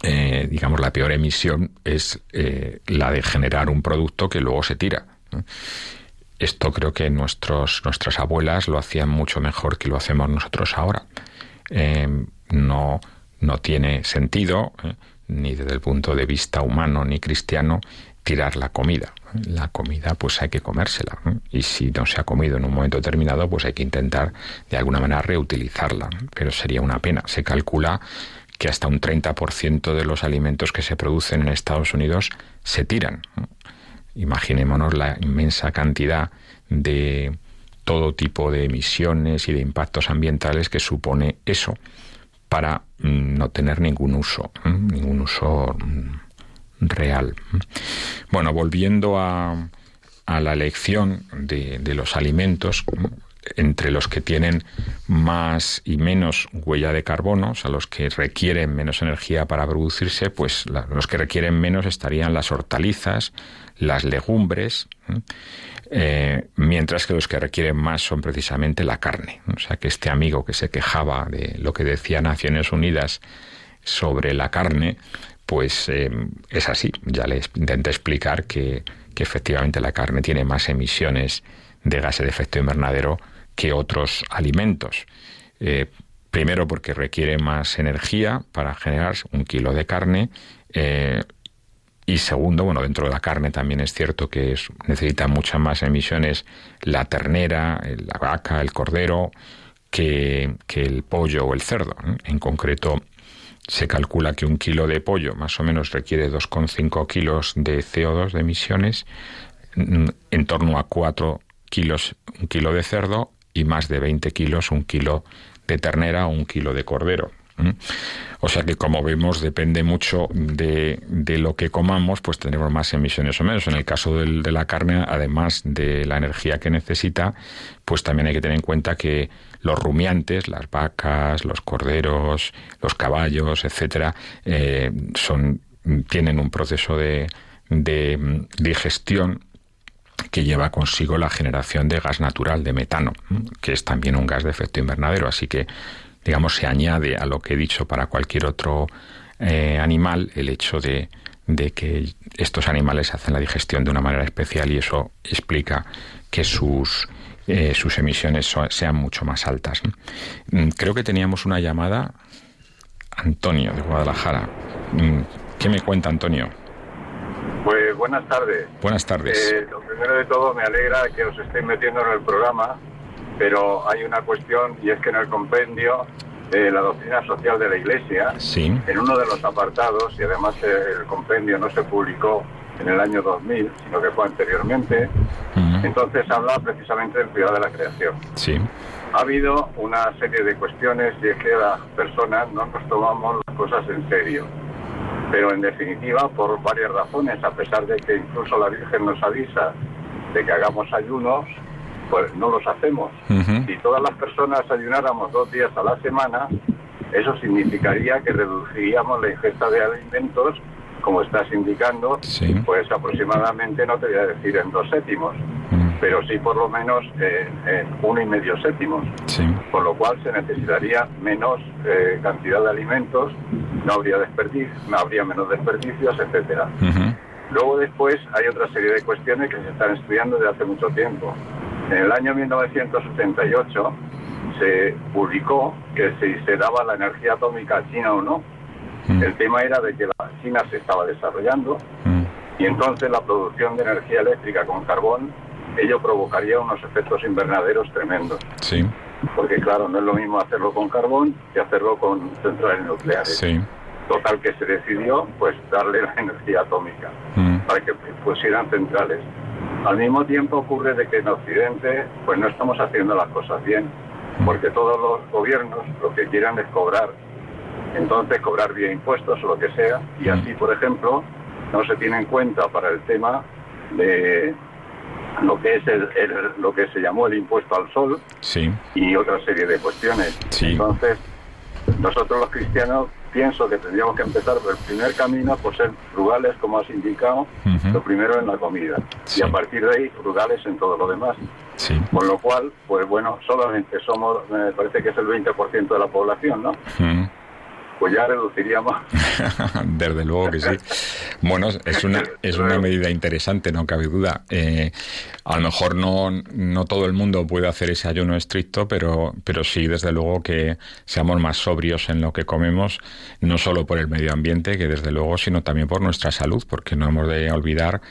eh, digamos, la peor emisión es eh, la de generar un producto que luego se tira. Esto creo que nuestros, nuestras abuelas lo hacían mucho mejor que lo hacemos nosotros ahora. no, no tiene sentido ni desde el punto de vista humano ni cristiano, tirar la comida. La comida pues hay que comérsela. Y si no se ha comido en un momento determinado, pues hay que intentar de alguna manera reutilizarla. Pero sería una pena. Se calcula que hasta un 30% de los alimentos que se producen en Estados Unidos se tiran. Imaginémonos la inmensa cantidad de todo tipo de emisiones y de impactos ambientales que supone eso para mm, no tener ningún uso, ningún uso mm, real. Bueno, volviendo a, a la elección de, de, los alimentos, entre los que tienen más y menos huella de carbono, o sea, los que requieren menos energía para producirse, pues los que requieren menos estarían las hortalizas, las legumbres, eh, mientras que los que requieren más son precisamente la carne. O sea que este amigo que se quejaba de lo que decía Naciones Unidas sobre la carne, pues eh, es así. Ya les intenté explicar que, efectivamente la carne tiene más emisiones de gases de efecto invernadero que otros alimentos. Eh, primero porque requiere más energía para generar un kilo de carne Y segundo, bueno, dentro de la carne también es cierto que necesita muchas más emisiones la ternera, la vaca, el cordero, que, que el pollo o el cerdo. En concreto, se calcula que un kilo de pollo más o menos requiere 2,5 kilos de CO2 de emisiones, en torno a 4 kilos un kilo de cerdo y más de 20 kilos un kilo de ternera o un kilo de cordero. O sea que como vemos depende mucho de, de, lo que comamos, pues tendremos más emisiones o menos. En el caso del, de la carne, además de la energía que necesita, pues también hay que tener en cuenta que los rumiantes, las vacas, los corderos, los caballos, etcétera, eh, son tienen un proceso de, de digestión que lleva consigo la generación de gas natural, de metano, que es también un gas de efecto invernadero. Así que digamos, se añade a lo que he dicho para cualquier otro eh, animal el hecho de, que estos animales hacen la digestión de una manera especial y eso explica que sus, eh, sus emisiones sean mucho más altas. Mm, creo que teníamos una llamada. Antonio, de Guadalajara. Mm, ¿Qué me cuenta Antonio? Pues buenas tardes. Buenas tardes. Eh, lo primero de todo, me alegra que os estéis metiendo en el programa pero hay una cuestión y es que en el compendio de la doctrina social de la Iglesia, en uno de los apartados, y además el compendio no se publicó en el año 2000, sino que fue anteriormente, entonces habla precisamente del cuidado de la creación. Sí. Ha habido una serie de cuestiones y es que las personas no nos tomamos las cosas en serio. Pero en definitiva, por varias razones, a pesar de que incluso la Virgen nos avisa de que hagamos ayunos, pues no los hacemos. Si todas las personas ayunáramos dos días a la semana, eso significaría que reduciríamos la ingesta de alimentos, como estás indicando, pues aproximadamente, no te voy a decir en dos séptimos, pero sí por lo menos en, uno y medio séptimos. Con lo cual se necesitaría menos eh, cantidad de alimentos, no habría desperdicio, no habría menos desperdicios, etcétera. Luego después hay otra serie de cuestiones que se están estudiando desde hace mucho tiempo. En el año 1978 se publicó que si se daba la energía atómica a China o no. Mm. El tema era de que la China se estaba desarrollando mm. y entonces la producción de energía eléctrica con carbón, ello provocaría unos efectos invernaderos tremendos. Sí. Porque claro, no es lo mismo hacerlo con carbón que hacerlo con centrales nucleares. Sí. Total que se decidió pues darle la energía atómica mm. para que pusieran centrales. Al mismo tiempo ocurre de que en Occidente pues no estamos haciendo las cosas bien, porque todos los gobiernos lo que quieren es cobrar, entonces cobrar vía impuestos o lo que sea, y así, por ejemplo, no se tiene en cuenta para el tema de lo que es el, lo que se llamó el impuesto al sol y otra serie de cuestiones. Entonces, nosotros los cristianos pienso que tendríamos que empezar por el primer camino por ser frugales, como has indicado, lo primero en la comida. Y a partir de ahí, frugales en todo lo demás. Con lo cual, pues bueno, solamente somos, me parece que es el 20% de la población, ¿no? Ya reduciríamos. Desde luego que sí. Bueno, es una, es una medida interesante, no cabe duda. Eh, a lo mejor no, no todo el mundo puede hacer ese ayuno estricto, pero, pero sí, desde luego que seamos más sobrios en lo que comemos, no solo por el medio ambiente, que desde luego, sino también por nuestra salud, porque no hemos de olvidar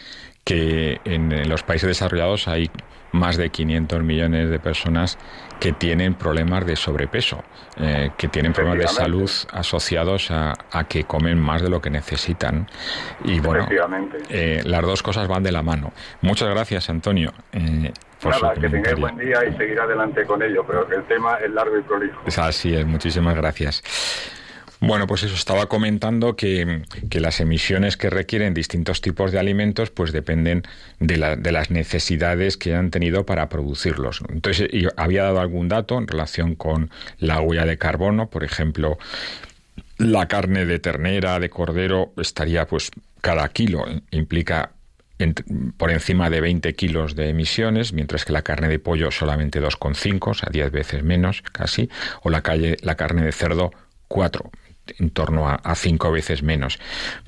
que en los países desarrollados hay más de 500 millones de personas que tienen problemas de sobrepeso, eh, que tienen problemas de salud asociados a, que comen más de lo que necesitan. Y bueno, eh, las dos cosas van de la mano. Muchas gracias, Antonio. Eh, Nada, que tengáis buen día y seguir adelante con ello, pero que el tema es largo y prolijo. Así es, muchísimas gracias. Bueno, pues eso estaba comentando que, las emisiones que requieren distintos tipos de alimentos pues dependen de, las necesidades que han tenido para producirlos. Entonces, había dado algún dato en relación con la huella de carbono, por ejemplo, la carne de ternera, de cordero, estaría pues cada kilo implica por encima de 20 kilos de emisiones, mientras que la carne de pollo solamente 2,5, o sea, 10 veces menos casi, o la, calle, la carne de cerdo 4 en torno a, cinco veces menos.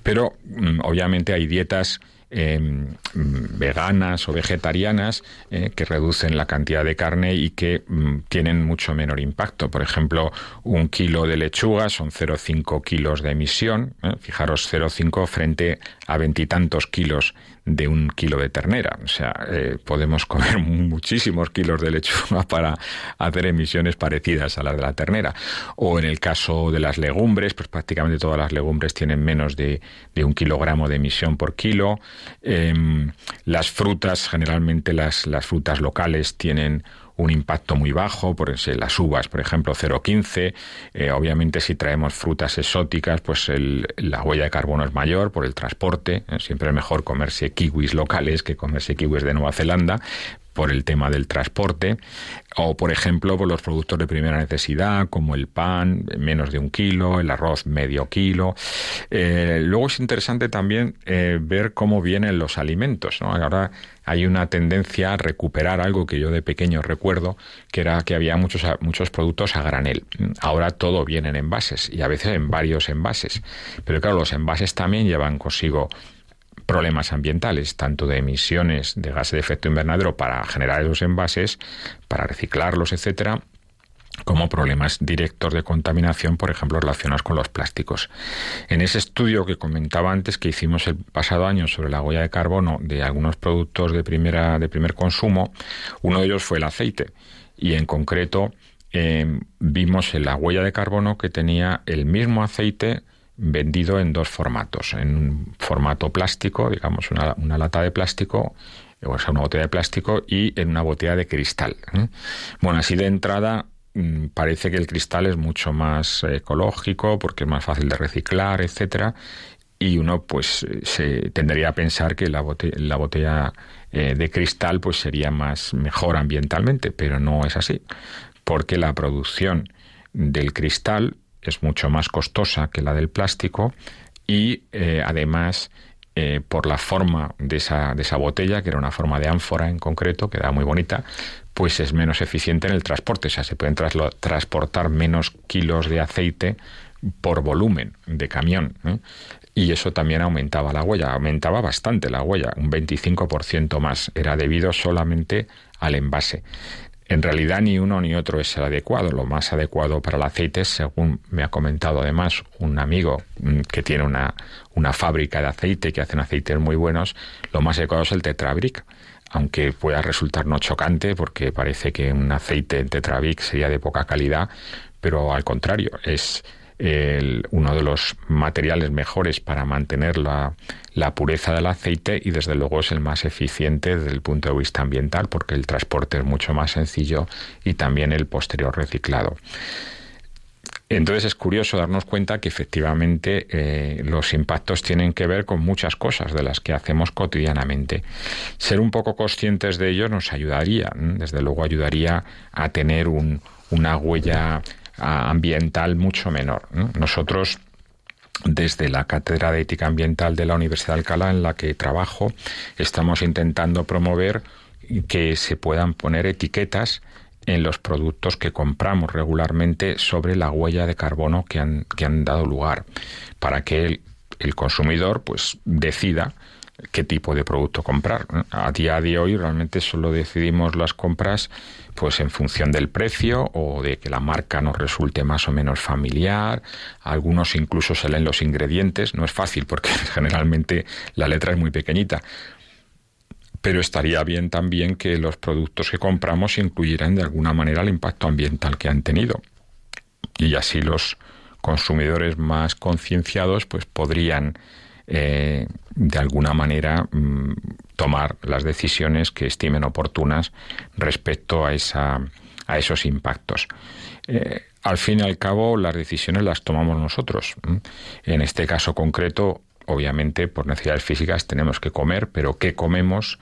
Pero mm, obviamente hay dietas em, veganas o vegetarianas eh, que reducen la cantidad de carne y que mm, tienen mucho menor impacto. Por ejemplo, un kilo de lechuga son 0,5 kilos de emisión. ¿eh? Fijaros, 0,5 frente a veintitantos kilos de un kilo de ternera. O sea, eh, podemos comer muchísimos kilos de lechuga para hacer emisiones parecidas a las de la ternera. O en el caso de las legumbres, pues prácticamente todas las legumbres tienen menos de, un kilogramo de emisión por kilo. Em, las frutas, generalmente las, las frutas locales tienen un impacto muy bajo, por las uvas, por ejemplo, 0,15. Eh, obviamente, si traemos frutas exóticas, pues la huella de carbono es mayor por el transporte. Eh, siempre es mejor comerse kiwis locales que comerse kiwis de Nueva Zelanda por el tema del transporte, o por ejemplo por los productos de primera necesidad, como el pan, menos de un kilo, el arroz, medio kilo. Eh, luego es interesante también eh, ver cómo vienen los alimentos. Ahora hay una tendencia a recuperar algo que yo de pequeño recuerdo, que era que había muchos, muchos productos a granel. Ahora todo viene en envases y a veces en varios envases. Pero claro, los envases también llevan consigo problemas ambientales, tanto de emisiones de gases de efecto invernadero para generar esos envases, para reciclarlos, etcétera, como problemas directos de contaminación, por ejemplo, relacionados con los plásticos. En ese estudio que comentaba antes que hicimos el pasado año sobre la huella de carbono de algunos productos de primera de primer consumo, uno de ellos fue el aceite y en concreto eh, vimos en la huella de carbono que tenía el mismo aceite vendido en dos formatos, en un formato plástico, digamos una, una lata de plástico, o sea, una botella de plástico, y en una botella de cristal. ¿eh? Bueno, así de entrada mm, parece que el cristal es mucho más ecológico porque es más fácil de reciclar, etcétera, y uno pues se tendría a pensar que la botella, la botella eh, de cristal pues sería más mejor ambientalmente, pero no es así, porque la producción del cristal es mucho más costosa que la del plástico y eh, además eh, por la forma de esa, de esa botella, que era una forma de ánfora en concreto, que era muy bonita, pues es menos eficiente en el transporte. O sea, se pueden transportar menos kilos de aceite por volumen de camión. Y eso también aumentaba la huella, aumentaba bastante la huella, un 25% más. Era debido solamente al envase. En realidad ni uno ni otro es el adecuado. Lo más adecuado para el aceite, según me ha comentado además un amigo mm, que tiene una, una fábrica de aceite que hacen aceites muy buenos, lo más adecuado es el Tetrabric. Aunque pueda resultar no chocante porque parece que un aceite en Tetrabric sería de poca calidad, pero al contrario, es uno de los materiales mejores para mantener la, pureza del aceite y desde luego es el más eficiente desde el punto de vista ambiental porque el transporte es mucho más sencillo y también el posterior reciclado. Entonces es curioso darnos cuenta que efectivamente eh, los impactos tienen que ver con muchas cosas de las que hacemos cotidianamente. Ser un poco conscientes de ello nos ayudaría, desde luego ayudaría a tener un, una huella ambiental mucho menor. Nosotros desde la Cátedra de Ética Ambiental de la Universidad de Alcalá, en la que trabajo, estamos intentando promover que se puedan poner etiquetas en los productos que compramos regularmente sobre la huella de carbono que han, que han dado lugar, para que el, el consumidor pues decida qué tipo de producto comprar. A día de hoy realmente solo decidimos las compras pues en función del precio o de que la marca nos resulte más o menos familiar. Algunos incluso se leen los ingredientes. No es fácil porque generalmente la letra es muy pequeñita. Pero estaría bien también que los productos que compramos incluyeran de alguna manera el impacto ambiental que han tenido. Y así los consumidores más concienciados pues podrían eh, de alguna manera mm, tomar las decisiones que estimen oportunas respecto a, esa, a esos impactos. Eh, al fin y al cabo, las decisiones las tomamos nosotros. En este caso concreto, obviamente, por necesidades físicas tenemos que comer, pero qué comemos,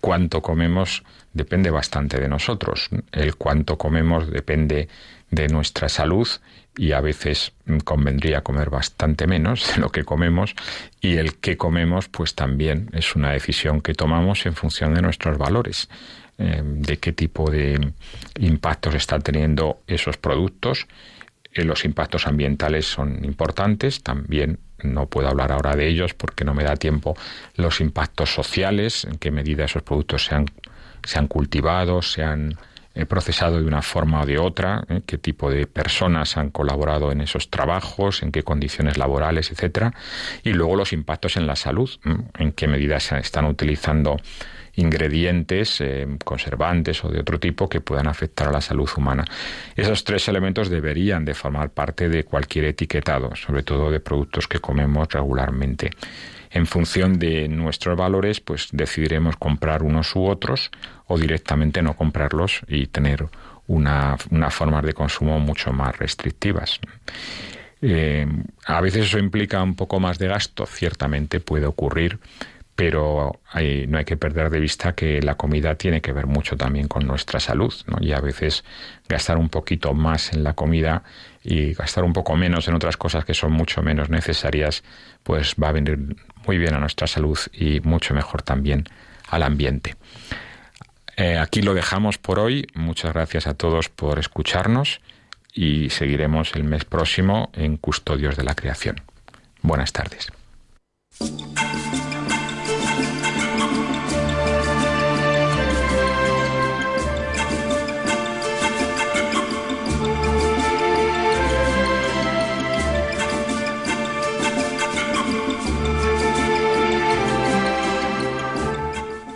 cuánto comemos, depende bastante de nosotros. El cuánto comemos depende de nuestra salud y a veces convendría comer bastante menos de lo que comemos y el que comemos pues también es una decisión que tomamos en función de nuestros valores eh, de qué tipo de impactos están teniendo esos productos. Eh, los impactos ambientales son importantes también no puedo hablar ahora de ellos porque no me da tiempo, los impactos sociales, en qué medida esos productos se han, se han cultivado, se han eh, procesado de una forma o de otra, ¿eh? qué tipo de personas han colaborado en esos trabajos, en qué condiciones laborales, etcétera, y luego los impactos en la salud, en qué medida se están utilizando ingredientes eh, conservantes o de otro tipo que puedan afectar a la salud humana. Esos tres elementos deberían de formar parte de cualquier etiquetado, sobre todo de productos que comemos regularmente. En función de nuestros valores, pues decidiremos comprar unos u otros o directamente no comprarlos y tener una, una formas de consumo mucho más restrictivas. Eh, a veces eso implica un poco más de gasto, ciertamente puede ocurrir, pero no hay que perder de vista que la comida tiene que ver mucho también con nuestra salud. Y a veces gastar un poquito más en la comida y gastar un poco menos en otras cosas que son mucho menos necesarias, pues va a venir muy bien a nuestra salud y mucho mejor también al ambiente. Eh, aquí lo dejamos por hoy. Muchas gracias a todos por escucharnos y seguiremos el mes próximo en Custodios de la Creación. Buenas tardes.